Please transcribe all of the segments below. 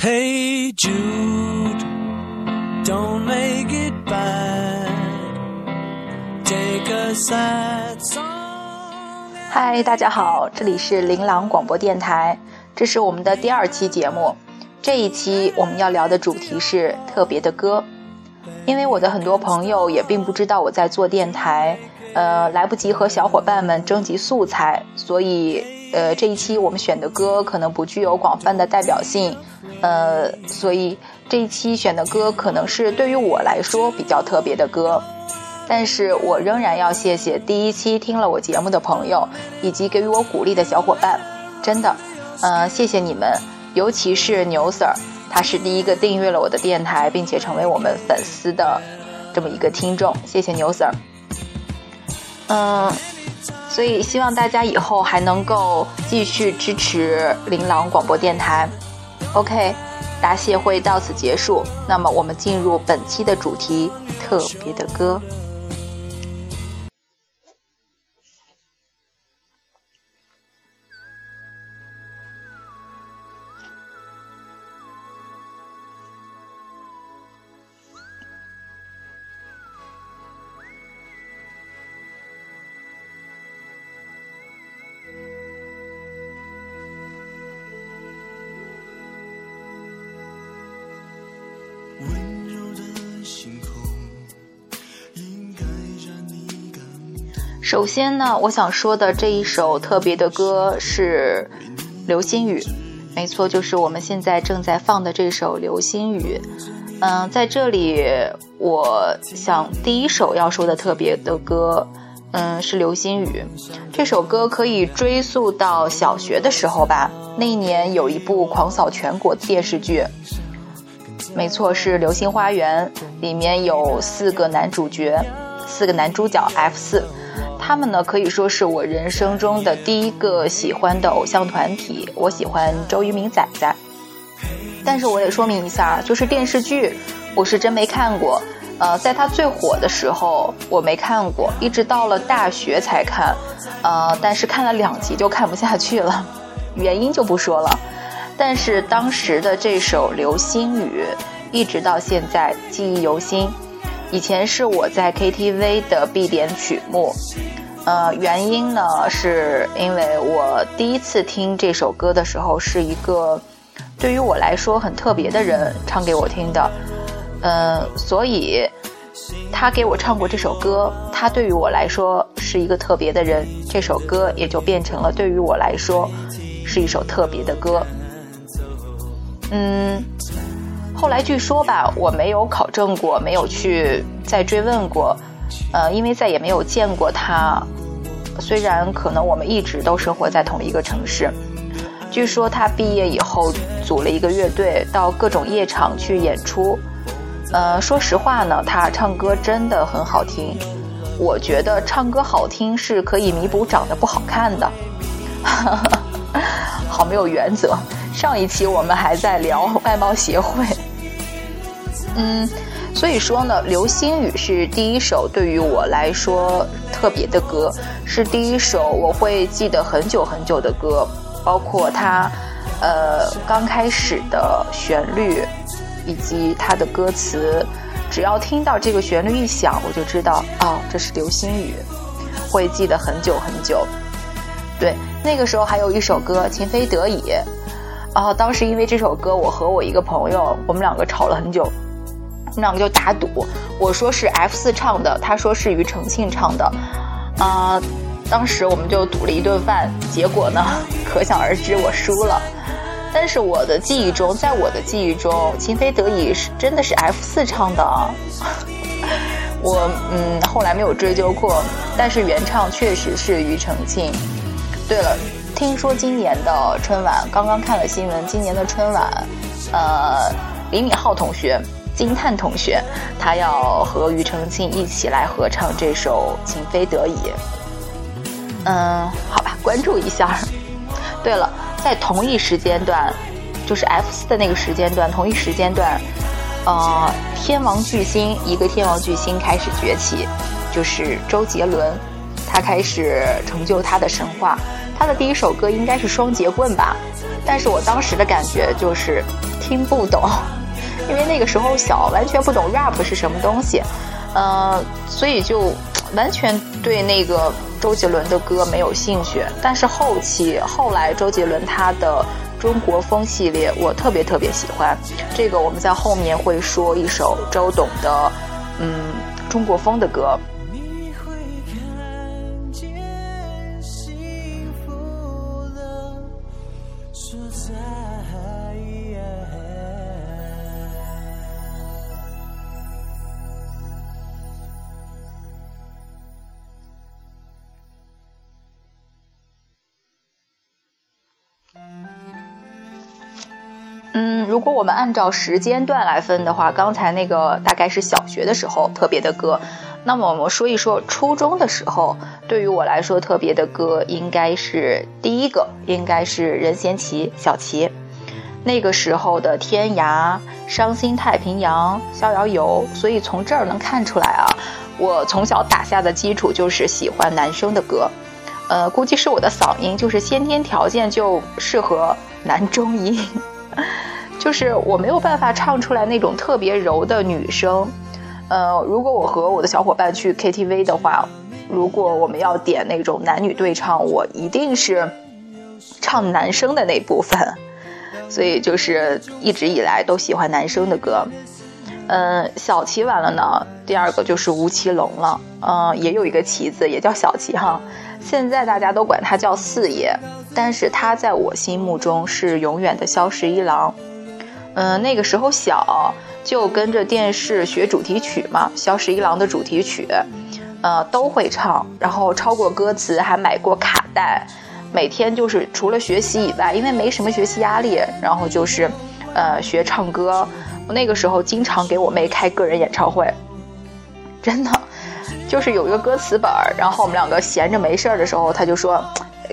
Hey Jude, don't make it bad. Take a sad song. 嗨，大家好，这里是琳琅广播电台，这是我们的第二期节目。这一期我们要聊的主题是特别的歌，因为我的很多朋友也并不知道我在做电台，呃，来不及和小伙伴们征集素材，所以呃这一期我们选的歌可能不具有广泛的代表性，呃，所以这一期选的歌可能是对于我来说比较特别的歌。但是我仍然要谢谢第一期听了我节目的朋友，以及给予我鼓励的小伙伴，真的，呃，谢谢你们，尤其是牛 Sir，他是第一个订阅了我的电台，并且成为我们粉丝的这么一个听众，谢谢牛 Sir。嗯，所以希望大家以后还能够继续支持琳琅广播电台。OK，答谢会到此结束，那么我们进入本期的主题，特别的歌。首先呢，我想说的这一首特别的歌是《流星雨》，没错，就是我们现在正在放的这首《流星雨》。嗯，在这里，我想第一首要说的特别的歌，嗯，是《流星雨》。这首歌可以追溯到小学的时候吧，那一年有一部狂扫全国的电视剧。没错，是《流星花园》，里面有四个男主角，四个男主角 F 四，他们呢可以说是我人生中的第一个喜欢的偶像团体。我喜欢周渝民仔仔，但是我得说明一下，就是电视剧我是真没看过。呃，在他最火的时候我没看过，一直到了大学才看。呃，但是看了两集就看不下去了，原因就不说了。但是当时的这首《流星雨》，一直到现在记忆犹新。以前是我在 KTV 的必点曲目，呃，原因呢是因为我第一次听这首歌的时候，是一个对于我来说很特别的人唱给我听的，嗯、所以他给我唱过这首歌，他对于我来说是一个特别的人，这首歌也就变成了对于我来说是一首特别的歌。嗯，后来据说吧，我没有考证过，没有去再追问过，呃，因为再也没有见过他。虽然可能我们一直都生活在同一个城市，据说他毕业以后组了一个乐队，到各种夜场去演出。呃，说实话呢，他唱歌真的很好听。我觉得唱歌好听是可以弥补长得不好看的。好没有原则。上一期我们还在聊外貌协会，嗯，所以说呢，《流星雨》是第一首对于我来说特别的歌，是第一首我会记得很久很久的歌，包括它，呃，刚开始的旋律，以及它的歌词，只要听到这个旋律一响，我就知道，哦，这是《流星雨》，会记得很久很久。对，那个时候还有一首歌《情非得已》。然后，当时因为这首歌，我和我一个朋友，我们两个吵了很久，们两个就打赌，我说是 F 四唱的，他说是庾澄庆唱的，啊，当时我们就赌了一顿饭，结果呢，可想而知，我输了。但是我的记忆中，在我的记忆中，《情非得已》是真的是 F 四唱的，我嗯后来没有追究过，但是原唱确实是庾澄庆。对了。听说今年的春晚，刚刚看了新闻，今年的春晚，呃，李敏镐同学、金叹同学，他要和庾澄庆一起来合唱这首《情非得已》。嗯，好吧，关注一下。对了，在同一时间段，就是 F 四的那个时间段，同一时间段，呃，天王巨星一个天王巨星开始崛起，就是周杰伦，他开始成就他的神话。他的第一首歌应该是《双截棍》吧，但是我当时的感觉就是听不懂，因为那个时候小，完全不懂 rap 是什么东西，呃，所以就完全对那个周杰伦的歌没有兴趣。但是后期后来周杰伦他的中国风系列，我特别特别喜欢。这个我们在后面会说一首周董的，嗯，中国风的歌。嗯，如果我们按照时间段来分的话，刚才那个大概是小学的时候特别的歌，那么我们说一说初中的时候，对于我来说特别的歌，应该是第一个，应该是任贤齐、小齐，那个时候的《天涯》《伤心太平洋》《逍遥游》，所以从这儿能看出来啊，我从小打下的基础就是喜欢男生的歌，呃，估计是我的嗓音就是先天条件就适合男中音。就是我没有办法唱出来那种特别柔的女声，呃，如果我和我的小伙伴去 KTV 的话，如果我们要点那种男女对唱，我一定是唱男生的那部分，所以就是一直以来都喜欢男生的歌。嗯，小齐完了呢，第二个就是吴奇隆了，嗯，也有一个旗子，也叫小齐哈，现在大家都管他叫四爷。但是他在我心目中是永远的萧十一郎，嗯，那个时候小就跟着电视学主题曲嘛，萧十一郎的主题曲，呃，都会唱，然后抄过歌词，还买过卡带，每天就是除了学习以外，因为没什么学习压力，然后就是，呃，学唱歌。那个时候经常给我妹开个人演唱会，真的，就是有一个歌词本儿然后我们两个闲着没事儿的时候，他就说。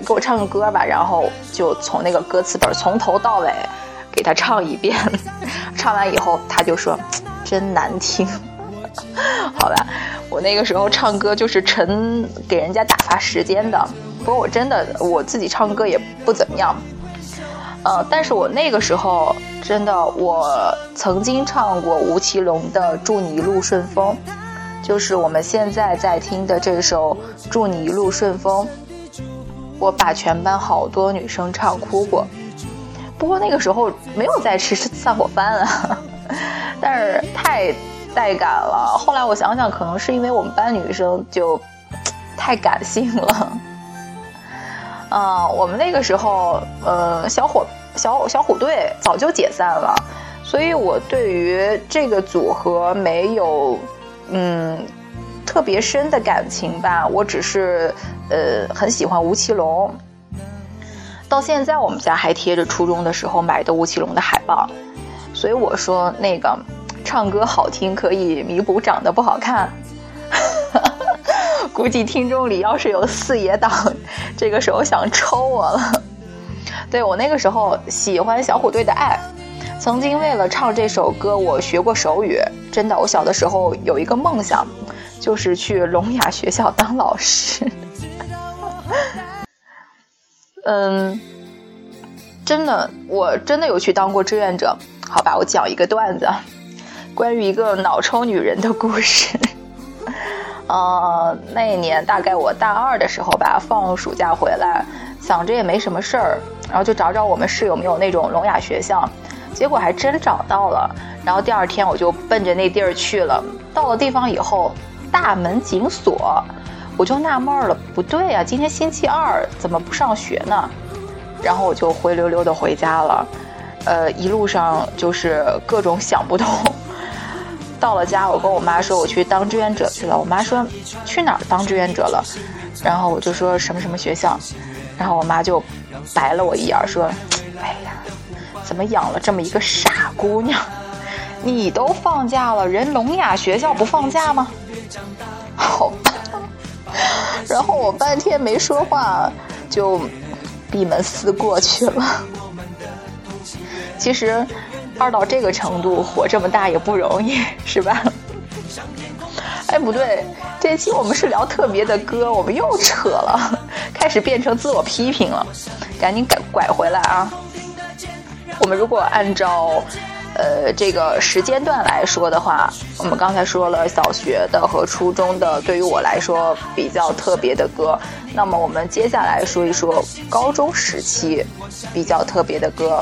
给我唱个歌吧，然后就从那个歌词本从头到尾给他唱一遍。唱完以后，他就说：“真难听。”好吧，我那个时候唱歌就是纯给人家打发时间的。不过我真的我自己唱歌也不怎么样。呃，但是我那个时候真的，我曾经唱过吴奇隆的《祝你一路顺风》，就是我们现在在听的这首《祝你一路顺风》。我把全班好多女生唱哭过，不过那个时候没有在吃散伙饭啊，但是太带感了。后来我想想，可能是因为我们班女生就太感性了。嗯，我们那个时候，呃，小伙小小虎队早就解散了，所以我对于这个组合没有嗯特别深的感情吧。我只是。呃，很喜欢吴奇隆，到现在我们家还贴着初中的时候买的吴奇隆的海报，所以我说那个唱歌好听可以弥补长得不好看。估计听众里要是有四爷党，这个时候想抽我了。对我那个时候喜欢小虎队的爱，曾经为了唱这首歌我学过手语，真的，我小的时候有一个梦想，就是去聋哑学校当老师。嗯，真的，我真的有去当过志愿者。好吧，我讲一个段子，关于一个脑抽女人的故事。呃，那一年大概我大二的时候吧，放暑假回来，想着也没什么事儿，然后就找找我们市有没有那种聋哑学校，结果还真找到了。然后第二天我就奔着那地儿去了。到了地方以后，大门紧锁。我就纳闷了，不对呀，今天星期二怎么不上学呢？然后我就灰溜溜的回家了，呃，一路上就是各种想不通。到了家，我跟我妈说我去当志愿者去了，我妈说去哪儿当志愿者了？然后我就说什么什么学校，然后我妈就白了我一眼说：“哎呀，怎么养了这么一个傻姑娘？你都放假了，人聋哑学校不放假吗？”好。然后我半天没说话，就闭门思过去了。其实二到这个程度，活这么大也不容易，是吧？哎，不对，这期我们是聊特别的歌，我们又扯了，开始变成自我批评了，赶紧改拐回来啊！我们如果按照。呃，这个时间段来说的话，我们刚才说了小学的和初中的，对于我来说比较特别的歌。那么我们接下来说一说高中时期比较特别的歌。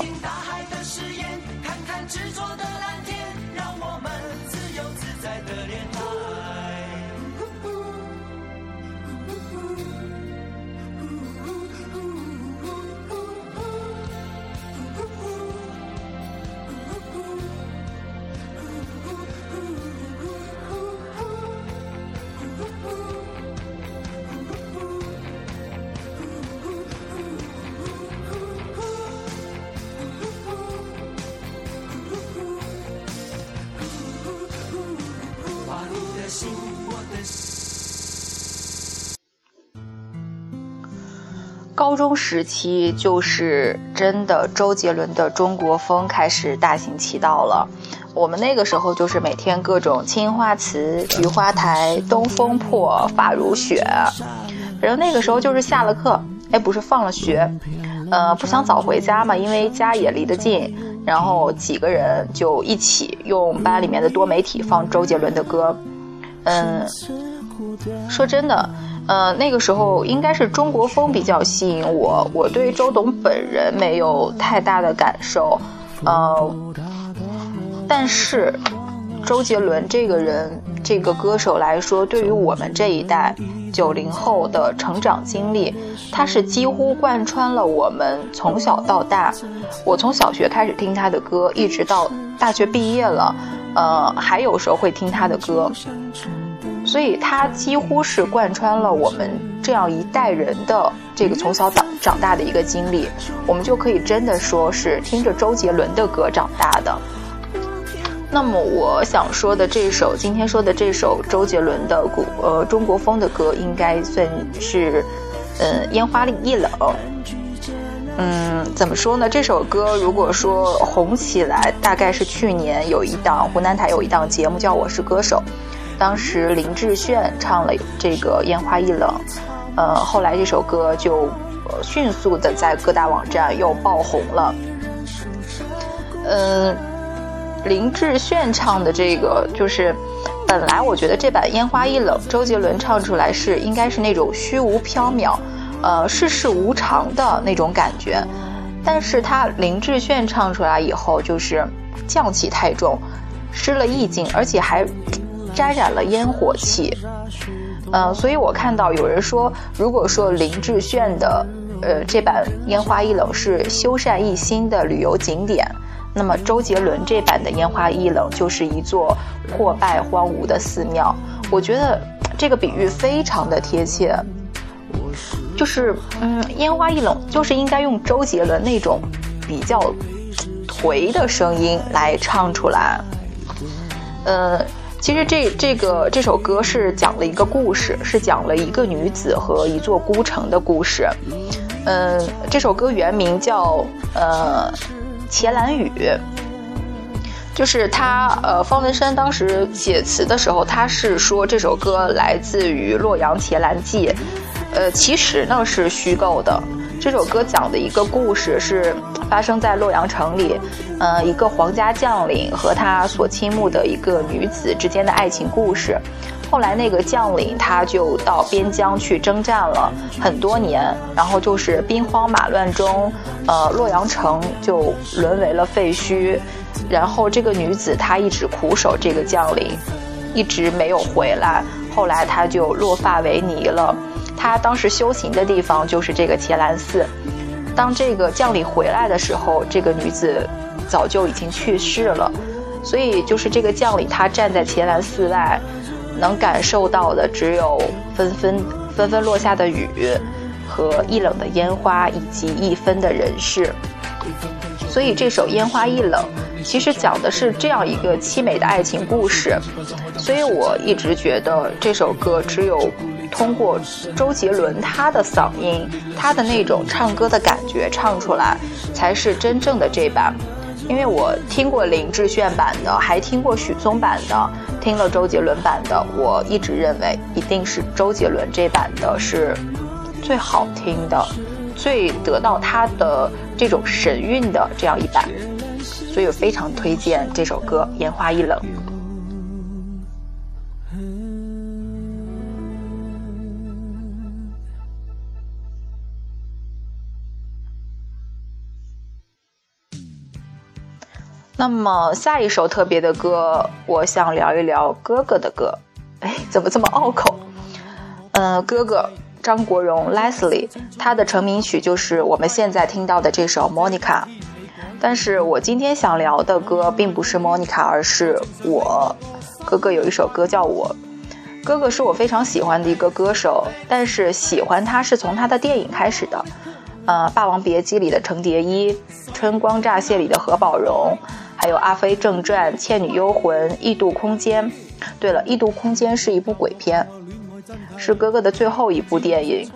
高中时期就是真的，周杰伦的中国风开始大行其道了。我们那个时候就是每天各种青花瓷、菊花台、东风破、发如雪，反正那个时候就是下了课，哎，不是放了学，呃，不想早回家嘛，因为家也离得近，然后几个人就一起用班里面的多媒体放周杰伦的歌。嗯，说真的。呃，那个时候应该是中国风比较吸引我，我对周董本人没有太大的感受，呃，但是周杰伦这个人，这个歌手来说，对于我们这一代九零后的成长经历，他是几乎贯穿了我们从小到大。我从小学开始听他的歌，一直到大学毕业了，呃，还有时候会听他的歌。所以，它几乎是贯穿了我们这样一代人的这个从小长长大的一个经历。我们就可以真的说是听着周杰伦的歌长大的。那么，我想说的这首，今天说的这首周杰伦的古呃中国风的歌，应该算是，嗯，烟花易冷。嗯，怎么说呢？这首歌如果说红起来，大概是去年有一档湖南台有一档节目叫《我是歌手》。当时林志炫唱了这个《烟花易冷》，呃，后来这首歌就迅速的在各大网站又爆红了。嗯，林志炫唱的这个就是，本来我觉得这版《烟花易冷》，周杰伦唱出来是应该是那种虚无缥缈，呃，世事无常的那种感觉，但是他林志炫唱出来以后就是匠气太重，失了意境，而且还。沾染了烟火气，嗯，所以我看到有人说，如果说林志炫的，呃，这版《烟花易冷》是修缮一新的旅游景点，那么周杰伦这版的《烟花易冷》就是一座破败荒芜的寺庙。我觉得这个比喻非常的贴切，就是，嗯，《烟花易冷》就是应该用周杰伦那种比较颓的声音来唱出来，呃。其实这这个这首歌是讲了一个故事，是讲了一个女子和一座孤城的故事。嗯，这首歌原名叫呃《茄兰雨》，就是他呃方文山当时写词的时候，他是说这首歌来自于《洛阳茄兰记》，呃，其实呢是虚构的。这首歌讲的一个故事是发生在洛阳城里，呃，一个皇家将领和他所倾慕的一个女子之间的爱情故事。后来那个将领他就到边疆去征战了很多年，然后就是兵荒马乱中，呃，洛阳城就沦为了废墟。然后这个女子她一直苦守这个将领，一直没有回来。后来她就落发为尼了。他当时修行的地方就是这个伽蓝寺。当这个将领回来的时候，这个女子早就已经去世了。所以，就是这个将领他站在伽蓝寺外，能感受到的只有纷纷纷纷落下的雨，和一冷的烟花，以及一分的人世。所以，这首《烟花易冷》其实讲的是这样一个凄美的爱情故事。所以我一直觉得这首歌只有。通过周杰伦他的嗓音，他的那种唱歌的感觉唱出来，才是真正的这版。因为我听过林志炫版的，还听过许嵩版的，听了周杰伦版的，我一直认为一定是周杰伦这版的是最好听的，最得到他的这种神韵的这样一版，所以我非常推荐这首歌《烟花易冷》。那么下一首特别的歌，我想聊一聊哥哥的歌。哎，怎么这么拗口？嗯，哥哥张国荣 Leslie，他的成名曲就是我们现在听到的这首 Monica。但是我今天想聊的歌并不是 Monica，而是我哥哥有一首歌叫我。哥哥是我非常喜欢的一个歌手，但是喜欢他是从他的电影开始的。呃，《霸王别姬》里的程蝶衣，《春光乍泄》里的何宝荣。还有《阿飞正传》《倩女幽魂》《异度空间》。对了，《异度空间》是一部鬼片，是哥哥的最后一部电影。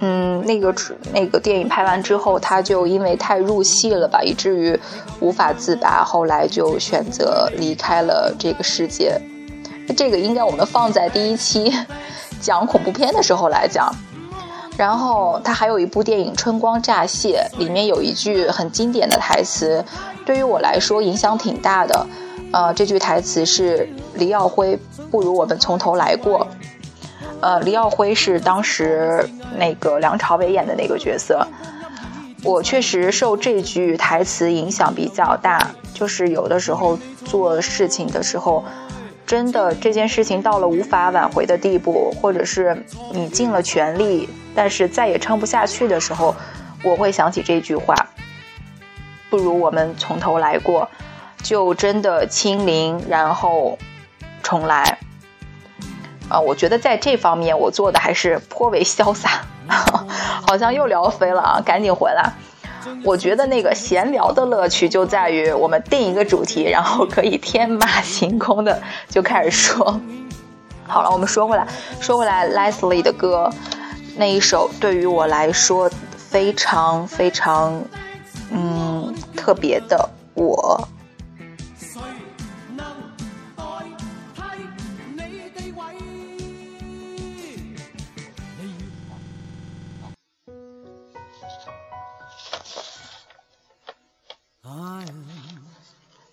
嗯，那个那个电影拍完之后，他就因为太入戏了吧，以至于无法自拔，后来就选择离开了这个世界。这个应该我们放在第一期讲恐怖片的时候来讲。然后他还有一部电影《春光乍泄》，里面有一句很经典的台词。对于我来说影响挺大的，呃，这句台词是黎耀辉不如我们从头来过，呃，黎耀辉是当时那个梁朝伟演的那个角色，我确实受这句台词影响比较大，就是有的时候做事情的时候，真的这件事情到了无法挽回的地步，或者是你尽了全力，但是再也撑不下去的时候，我会想起这句话。不如我们从头来过，就真的清零，然后重来。啊，我觉得在这方面我做的还是颇为潇洒。好像又聊飞了啊，赶紧回来。我觉得那个闲聊的乐趣就在于我们定一个主题，然后可以天马行空的就开始说。好了，我们说回来，说回来，Leslie 的歌那一首对于我来说非常非常。嗯，特别的我。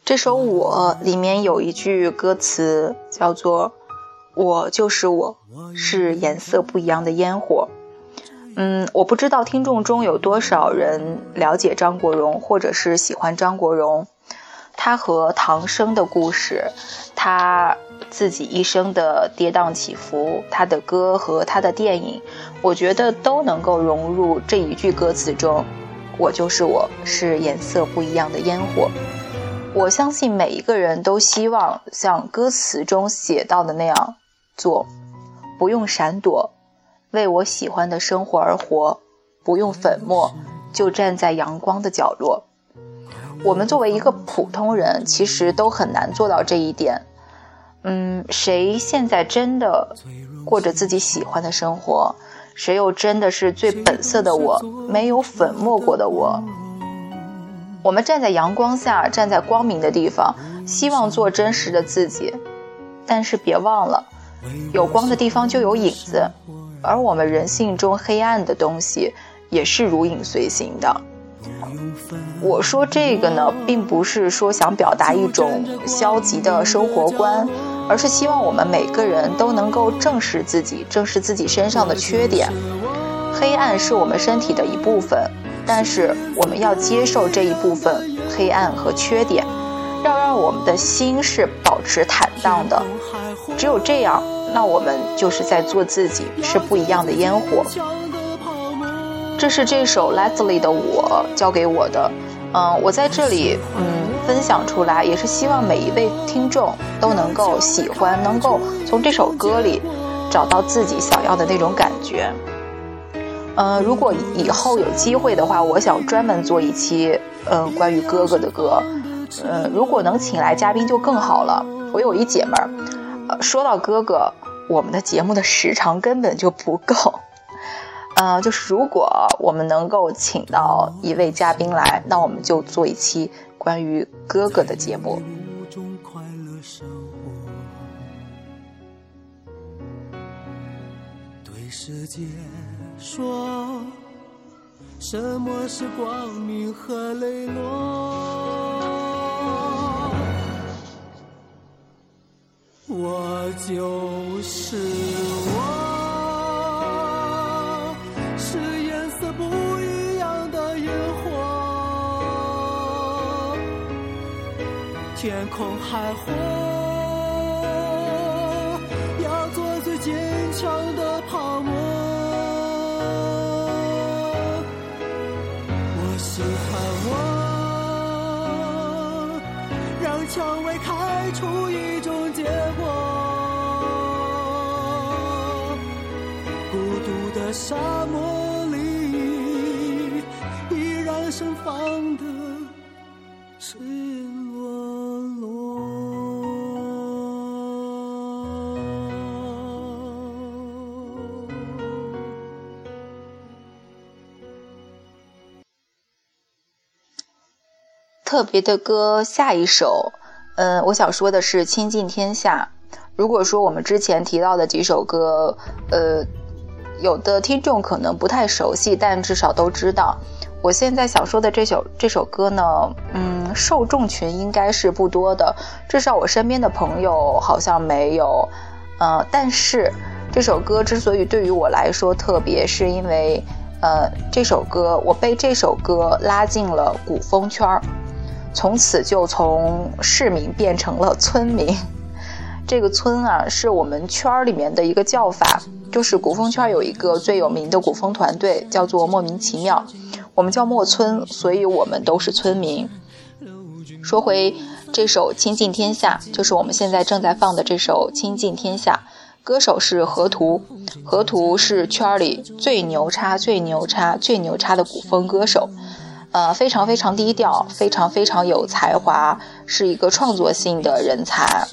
这首《我》里面有一句歌词叫做“我就是我，是颜色不一样的烟火”。嗯，我不知道听众中有多少人了解张国荣，或者是喜欢张国荣。他和唐生的故事，他自己一生的跌宕起伏，他的歌和他的电影，我觉得都能够融入这一句歌词中。我就是我，是颜色不一样的烟火。我相信每一个人都希望像歌词中写到的那样做，不用闪躲。为我喜欢的生活而活，不用粉末，就站在阳光的角落。我们作为一个普通人，其实都很难做到这一点。嗯，谁现在真的过着自己喜欢的生活？谁又真的是最本色的我，没有粉末过的我？我们站在阳光下，站在光明的地方，希望做真实的自己。但是别忘了，有光的地方就有影子。而我们人性中黑暗的东西也是如影随形的。我说这个呢，并不是说想表达一种消极的生活观，而是希望我们每个人都能够正视自己，正视自己身上的缺点。黑暗是我们身体的一部分，但是我们要接受这一部分黑暗和缺点，要让我们的心是保持坦荡的。只有这样。那我们就是在做自己，是不一样的烟火。这是这首 Leslie 的《我》教给我的，嗯，我在这里嗯分享出来，也是希望每一位听众都能够喜欢，能够从这首歌里找到自己想要的那种感觉。嗯，如果以后有机会的话，我想专门做一期嗯关于哥哥的歌，嗯，如果能请来嘉宾就更好了。我有一姐们儿。说到哥哥，我们的节目的时长根本就不够。呃，就是如果我们能够请到一位嘉宾来，那我们就做一期关于哥哥的节目。对世界说，什么是光明和磊落？我就是我，是颜色不一样的烟火，天空海阔，要做最坚强的蔷薇开出一种结果。孤独的沙漠里，依然盛放的特别的歌，下一首，嗯，我想说的是《倾尽天下》。如果说我们之前提到的几首歌，呃，有的听众可能不太熟悉，但至少都知道。我现在想说的这首这首歌呢，嗯，受众群应该是不多的，至少我身边的朋友好像没有。呃，但是这首歌之所以对于我来说特别，是因为，呃，这首歌我被这首歌拉进了古风圈儿。从此就从市民变成了村民。这个村啊，是我们圈儿里面的一个叫法，就是古风圈有一个最有名的古风团队，叫做莫名其妙。我们叫莫村，所以我们都是村民。说回这首《倾尽天下》，就是我们现在正在放的这首《倾尽天下》，歌手是河图。河图是圈里最牛叉、最牛叉、最牛叉的古风歌手。呃，非常非常低调，非常非常有才华，是一个创作性的人才。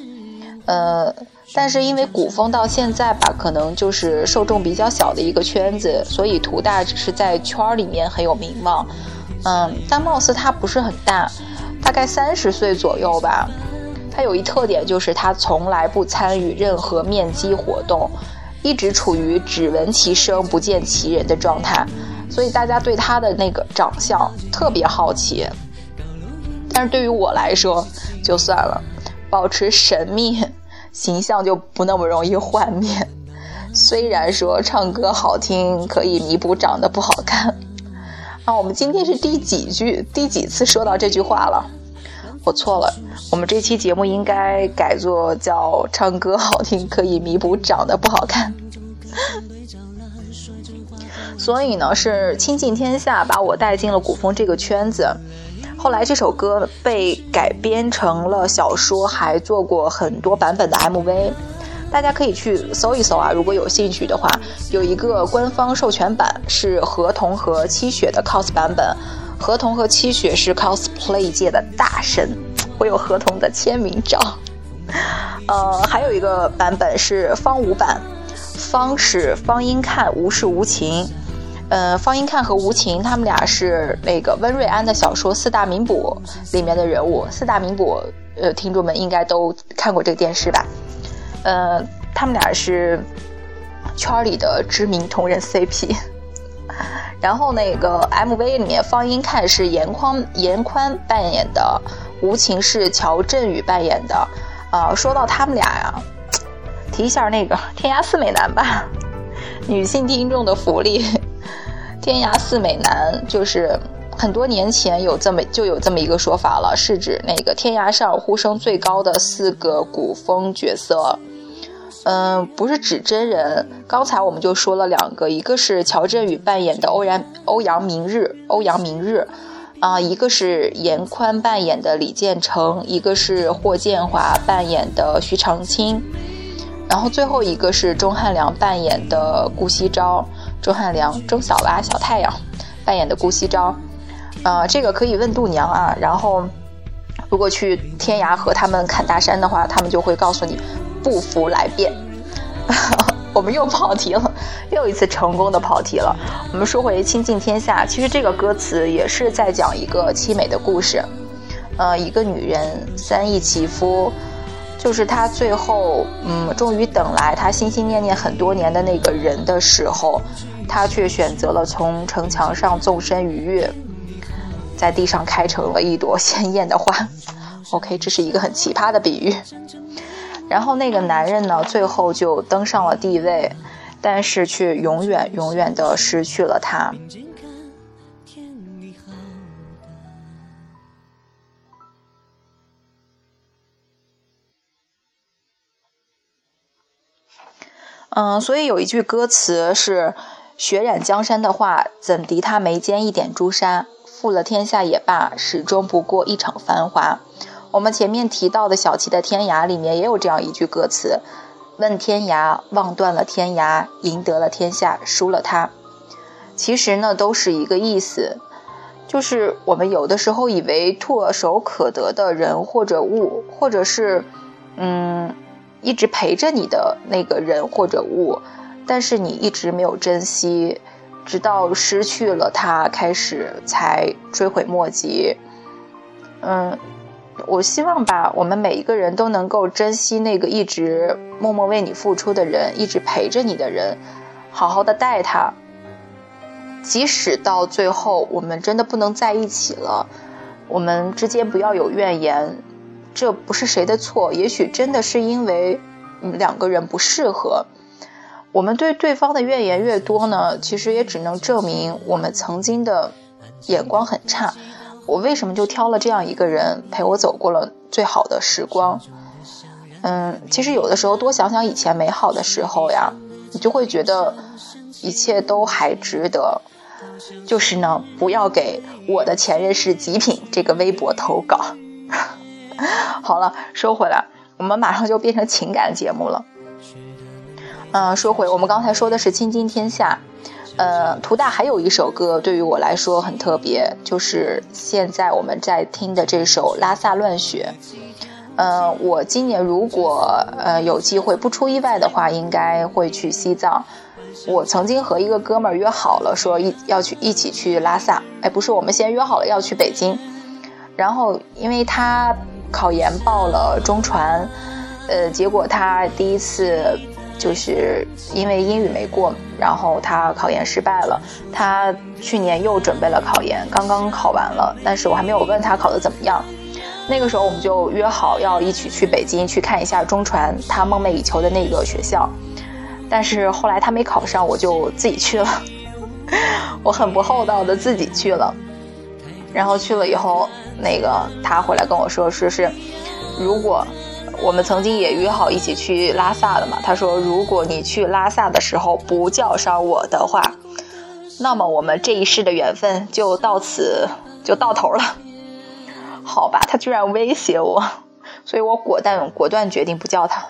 呃，但是因为古风到现在吧，可能就是受众比较小的一个圈子，所以图大只是在圈儿里面很有名望。嗯，但貌似他不是很大，大概三十岁左右吧。他有一特点就是他从来不参与任何面基活动，一直处于只闻其声不见其人的状态。所以大家对他的那个长相特别好奇，但是对于我来说就算了，保持神秘形象就不那么容易幻灭。虽然说唱歌好听可以弥补长得不好看，啊，我们今天是第几句第几次说到这句话了？我错了，我们这期节目应该改作叫“唱歌好听可以弥补长得不好看”。所以呢，是倾尽天下把我带进了古风这个圈子。后来这首歌被改编成了小说，还做过很多版本的 MV，大家可以去搜一搜啊。如果有兴趣的话，有一个官方授权版是河童和七雪的 cos 版本。河童和七雪是 cosplay 界的大神，我有河童的签名照。呃，还有一个版本是方五版，方是方音看，无是无情。呃，方英看和吴情，他们俩是那个温瑞安的小说《四大名捕》里面的人物。四大名捕，呃，听众们应该都看过这个电视吧？呃，他们俩是圈里的知名同人 CP。然后那个 MV 里面，方英看是严宽严宽扮演的，吴情是乔振宇扮演的。啊，说到他们俩呀，提一下那个 天涯四美男吧，女性听众的福利。天涯四美男就是很多年前有这么就有这么一个说法了，是指那个天涯上呼声最高的四个古风角色。嗯，不是指真人。刚才我们就说了两个，一个是乔振宇扮演的欧阳欧阳明日，欧阳明日，啊，一个是严宽扮演的李建成，一个是霍建华扮演的徐长卿，然后最后一个是钟汉良扮演的顾惜朝。钟汉良、钟小娃、小太阳扮演的顾惜朝，呃，这个可以问度娘啊。然后，如果去天涯和他们砍大山的话，他们就会告诉你不服来辩。我们又跑题了，又一次成功的跑题了。我们说回倾尽天下，其实这个歌词也是在讲一个凄美的故事。呃，一个女人三易其夫。就是她最后，嗯，终于等来她心心念念很多年的那个人的时候，他却选择了从城墙上纵身一跃，在地上开成了一朵鲜艳的花。OK，这是一个很奇葩的比喻。然后那个男人呢，最后就登上了帝位，但是却永远永远的失去了他。嗯，所以有一句歌词是“血染江山的话，怎敌他眉间一点朱砂？负了天下也罢，始终不过一场繁华。”我们前面提到的小琪的《天涯》里面也有这样一句歌词：“问天涯，望断了天涯，赢得了天下，输了他。”其实呢，都是一个意思，就是我们有的时候以为唾手可得的人或者物，或者是，嗯。一直陪着你的那个人或者物，但是你一直没有珍惜，直到失去了他，开始才追悔莫及。嗯，我希望吧，我们每一个人都能够珍惜那个一直默默为你付出的人，一直陪着你的人，好好的待他。即使到最后我们真的不能在一起了，我们之间不要有怨言。这不是谁的错，也许真的是因为两个人不适合。我们对对方的怨言越多呢，其实也只能证明我们曾经的眼光很差。我为什么就挑了这样一个人陪我走过了最好的时光？嗯，其实有的时候多想想以前美好的时候呀，你就会觉得一切都还值得。就是呢，不要给我的前任是极品这个微博投稿。好了，收回来，我们马上就变成情感节目了。嗯，说回我们刚才说的是倾尽天下。呃，图大还有一首歌对于我来说很特别，就是现在我们在听的这首《拉萨乱雪》。呃，我今年如果呃有机会不出意外的话，应该会去西藏。我曾经和一个哥们儿约好了，说一要去一起去拉萨。哎，不是，我们先约好了要去北京。然后因为他。考研报了中传，呃，结果他第一次就是因为英语没过，然后他考研失败了。他去年又准备了考研，刚刚考完了，但是我还没有问他考的怎么样。那个时候我们就约好要一起去北京去看一下中传他梦寐以求的那个学校，但是后来他没考上，我就自己去了，我很不厚道的自己去了，然后去了以后。那个他回来跟我说，说是如果我们曾经也约好一起去拉萨的嘛，他说如果你去拉萨的时候不叫上我的话，那么我们这一世的缘分就到此就到头了。好吧，他居然威胁我，所以我果断果断决定不叫他。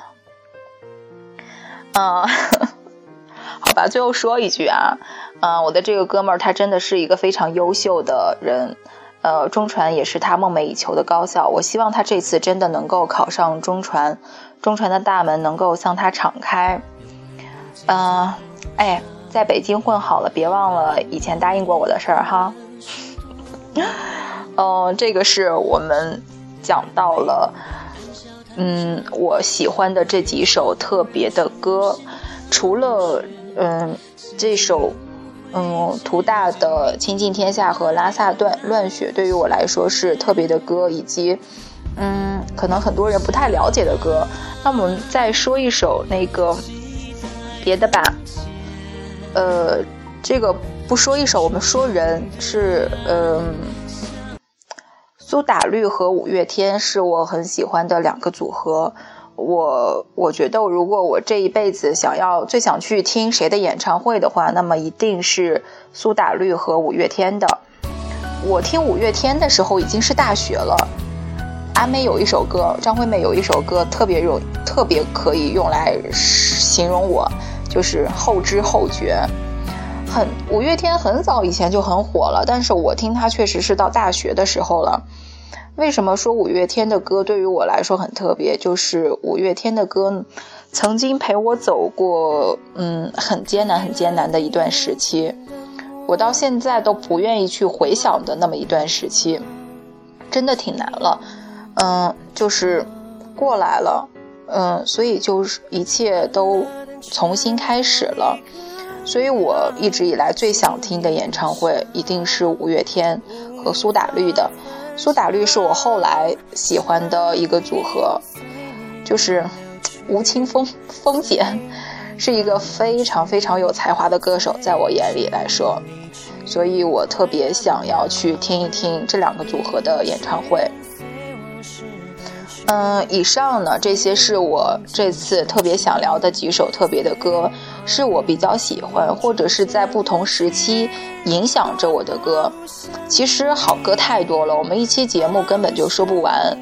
嗯，好吧，最后说一句啊，嗯，我的这个哥们儿他真的是一个非常优秀的人。呃，中传也是他梦寐以求的高校。我希望他这次真的能够考上中传，中传的大门能够向他敞开。嗯，哎，在北京混好了，别忘了以前答应过我的事儿哈。嗯，这个是我们讲到了，嗯，我喜欢的这几首特别的歌，除了嗯这首。嗯，图大的《倾尽天下》和《拉萨断乱雪》对于我来说是特别的歌，以及嗯，可能很多人不太了解的歌。那我们再说一首那个别的吧。呃，这个不说一首，我们说人是嗯，苏打绿和五月天是我很喜欢的两个组合。我我觉得，如果我这一辈子想要最想去听谁的演唱会的话，那么一定是苏打绿和五月天的。我听五月天的时候已经是大学了。阿妹有一首歌，张惠妹有一首歌，特别用特别可以用来形容我，就是后知后觉。很五月天很早以前就很火了，但是我听他确实是到大学的时候了。为什么说五月天的歌对于我来说很特别？就是五月天的歌，曾经陪我走过，嗯，很艰难、很艰难的一段时期。我到现在都不愿意去回想的那么一段时期，真的挺难了。嗯，就是过来了，嗯，所以就是一切都重新开始了。所以我一直以来最想听的演唱会一定是五月天和苏打绿的。苏打绿是我后来喜欢的一个组合，就是吴青峰峰姐是一个非常非常有才华的歌手，在我眼里来说，所以我特别想要去听一听这两个组合的演唱会。嗯，以上呢，这些是我这次特别想聊的几首特别的歌，是我比较喜欢或者是在不同时期影响着我的歌。其实好歌太多了，我们一期节目根本就说不完。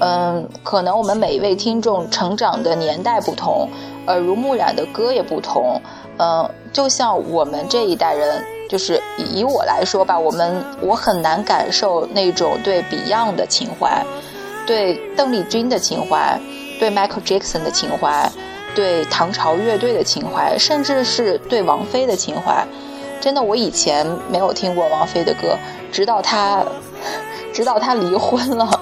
嗯，可能我们每一位听众成长的年代不同，耳濡目染的歌也不同。嗯，就像我们这一代人，就是以我来说吧，我们我很难感受那种对 Beyond 的情怀。对邓丽君的情怀，对 Michael Jackson 的情怀，对唐朝乐队的情怀，甚至是对王菲的情怀，真的，我以前没有听过王菲的歌，直到她，直到她离婚了。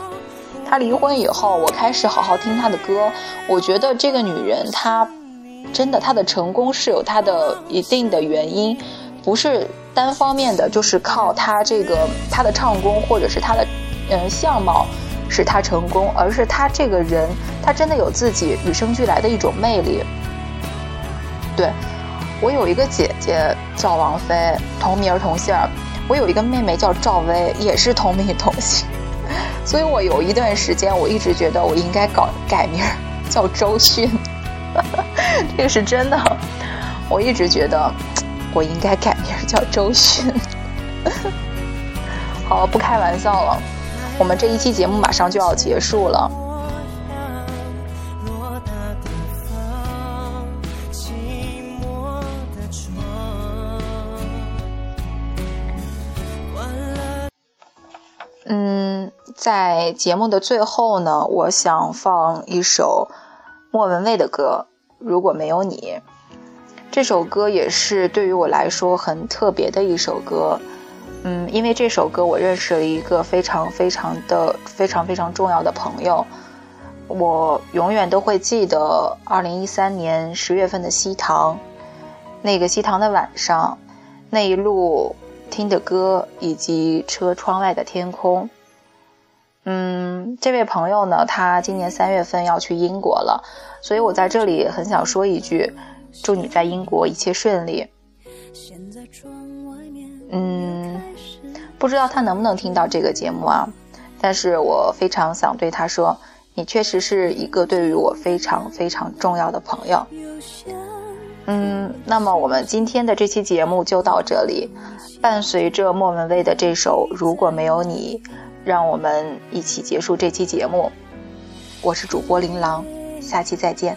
她离婚以后，我开始好好听她的歌。我觉得这个女人，她真的，她的成功是有她的一定的原因，不是单方面的，就是靠她这个她的唱功或者是她的嗯相貌。使他成功，而是他这个人，他真的有自己与生俱来的一种魅力。对，我有一个姐姐叫王菲，同名同姓儿；我有一个妹妹叫赵薇，也是同名同姓。所以我有一段时间，我一直觉得我应该搞改名叫周迅，这个是真的。我一直觉得我应该改名叫周迅。好，不开玩笑了。我们这一期节目马上就要结束了。嗯，在节目的最后呢，我想放一首莫文蔚的歌《如果没有你》。这首歌也是对于我来说很特别的一首歌。嗯，因为这首歌，我认识了一个非常非常的非常非常重要的朋友。我永远都会记得二零一三年十月份的西塘，那个西塘的晚上，那一路听的歌以及车窗外的天空。嗯，这位朋友呢，他今年三月份要去英国了，所以我在这里很想说一句：祝你在英国一切顺利。嗯，不知道他能不能听到这个节目啊？但是我非常想对他说，你确实是一个对于我非常非常重要的朋友。嗯，那么我们今天的这期节目就到这里，伴随着莫文蔚的这首《如果没有你》，让我们一起结束这期节目。我是主播琳琅，下期再见。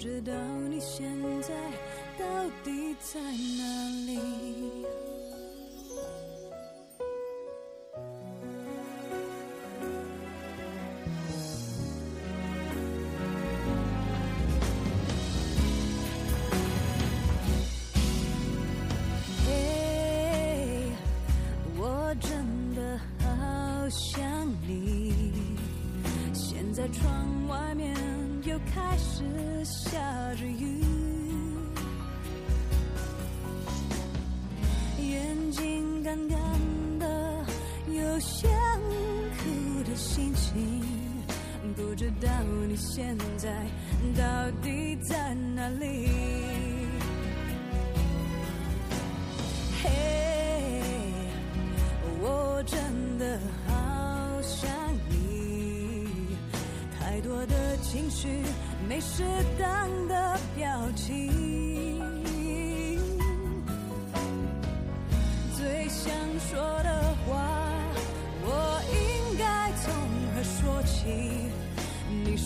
不知道你现在到底在哪里。